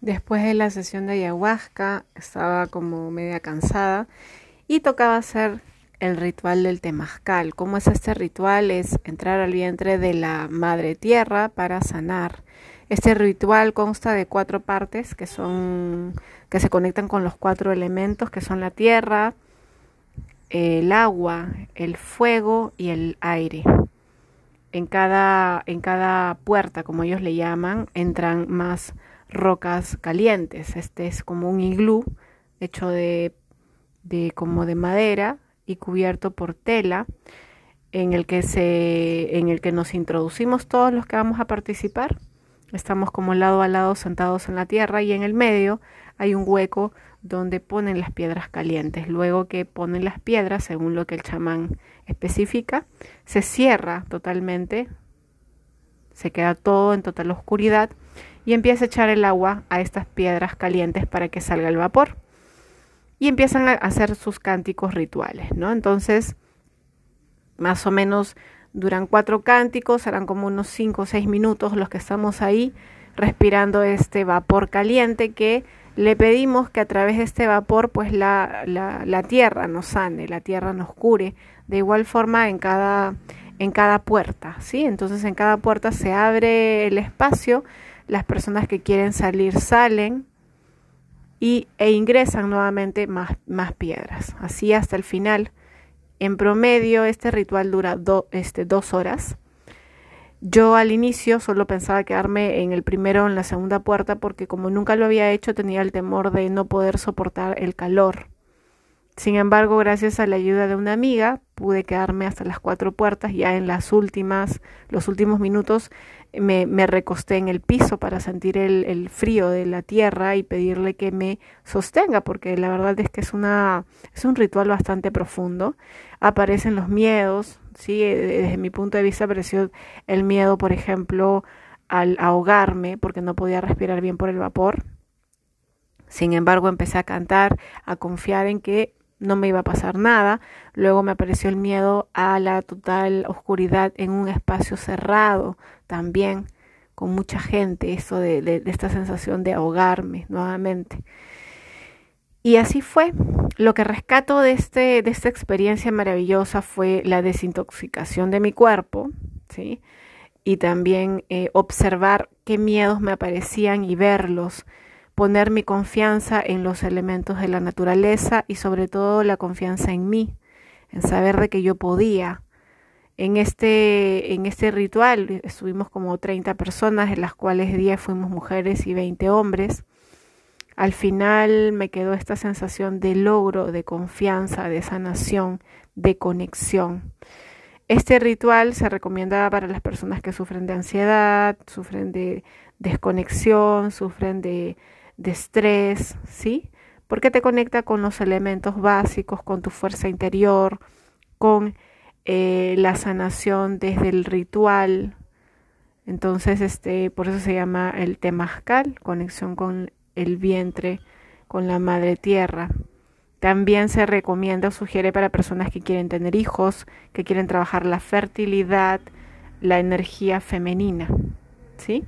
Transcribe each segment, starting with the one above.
Después de la sesión de ayahuasca estaba como media cansada y tocaba hacer el ritual del temazcal. ¿Cómo es este ritual? Es entrar al vientre de la madre tierra para sanar. Este ritual consta de cuatro partes que son que se conectan con los cuatro elementos que son la tierra, el agua, el fuego y el aire. En cada, en cada puerta, como ellos le llaman, entran más rocas calientes. Este es como un iglú hecho de, de como de madera y cubierto por tela en el que se en el que nos introducimos todos los que vamos a participar. Estamos como lado a lado sentados en la tierra y en el medio hay un hueco donde ponen las piedras calientes. Luego que ponen las piedras, según lo que el chamán especifica, se cierra totalmente, se queda todo en total oscuridad y empieza a echar el agua a estas piedras calientes para que salga el vapor. Y empiezan a hacer sus cánticos rituales, ¿no? Entonces, más o menos duran cuatro cánticos, serán como unos cinco o seis minutos los que estamos ahí respirando este vapor caliente que le pedimos que a través de este vapor pues la, la, la, tierra nos sane, la tierra nos cure. De igual forma en cada, en cada puerta, ¿sí? Entonces en cada puerta se abre el espacio las personas que quieren salir salen y, e ingresan nuevamente más, más piedras, así hasta el final. En promedio este ritual dura este, dos horas. Yo al inicio solo pensaba quedarme en el primero o en la segunda puerta porque como nunca lo había hecho tenía el temor de no poder soportar el calor. Sin embargo, gracias a la ayuda de una amiga, pude quedarme hasta las cuatro puertas. Ya en las últimas, los últimos minutos, me, recosté en el piso para sentir el, el, frío de la tierra y pedirle que me sostenga, porque la verdad es que es una, es un ritual bastante profundo. Aparecen los miedos, sí, eh, desde mi punto de vista apareció el miedo, por ejemplo, al ahogarme, porque no podía respirar bien por el vapor. Sin embargo, empecé a cantar, a confiar en que no me iba a pasar nada. Luego me apareció el miedo a la total oscuridad en un espacio cerrado también, con mucha gente, eso de, de, esta sensación de ahogarme nuevamente. Y así fue. Lo que rescato de, este, de esta experiencia maravillosa fue la desintoxicación de mi cuerpo, ¿sí? Y también eh, observar qué miedos me aparecían y verlos poner mi confianza en los elementos de la naturaleza y sobre todo la confianza en mí, en saber de que yo podía. En este, en este ritual estuvimos como 30 personas, de las cuales 10 fuimos mujeres y 20 hombres. Al final me quedó esta sensación de logro, de confianza, de sanación, de conexión. Este ritual se recomienda para las personas que sufren de ansiedad, sufren de desconexión, sufren de de estrés, ¿sí? Porque te conecta con los elementos básicos, con tu fuerza interior, con eh, la sanación desde el ritual. Entonces, este, por eso se llama el temazcal, conexión con el vientre, con la madre tierra. También se recomienda o sugiere para personas que quieren tener hijos, que quieren trabajar la fertilidad, la energía femenina, ¿sí?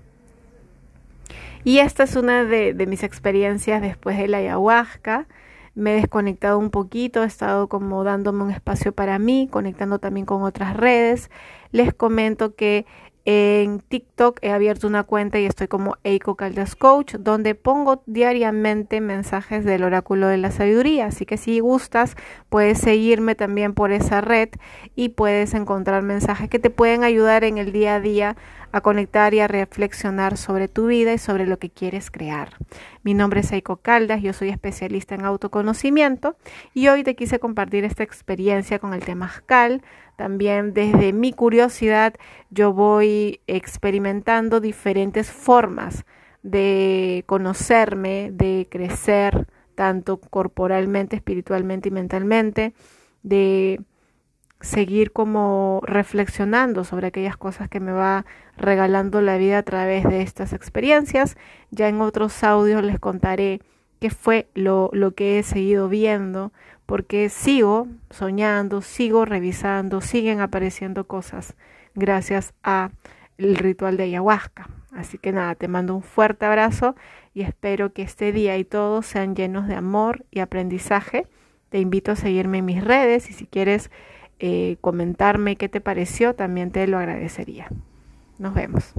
Y esta es una de, mis experiencias después de la ayahuasca. Me he desconectado un poquito, he estado como dándome un espacio para mí, conectando también con otras redes. Les comento que en TikTok he abierto una cuenta y estoy como Eiko Caldas Coach, donde pongo diariamente mensajes del oráculo de la sabiduría. Así que si gustas, puedes seguirme también por esa red y puedes encontrar mensajes que te pueden ayudar en el día a día a conectar y a reflexionar sobre tu vida y sobre lo que quieres crear. Mi nombre es Eiko Caldas, yo soy especialista en autoconocimiento y hoy te quise compartir esta experiencia con el temazcal. También desde mi curiosidad yo voy experimentando diferentes formas de conocerme, de crecer, tanto corporalmente, espiritualmente y mentalmente, de seguir como reflexionando sobre aquellas cosas que me va regalando la vida a través de estas experiencias. Ya en otros audios les contaré qué fue lo, lo que he seguido viendo, porque sigo soñando, sigo revisando, siguen apareciendo cosas gracias a el ritual de ayahuasca. Así que nada, te mando un fuerte abrazo y espero que este día y todos sean llenos de amor y aprendizaje. Te invito a seguirme en mis redes y si quieres eh, comentarme qué te pareció, también te lo agradecería. Nos vemos.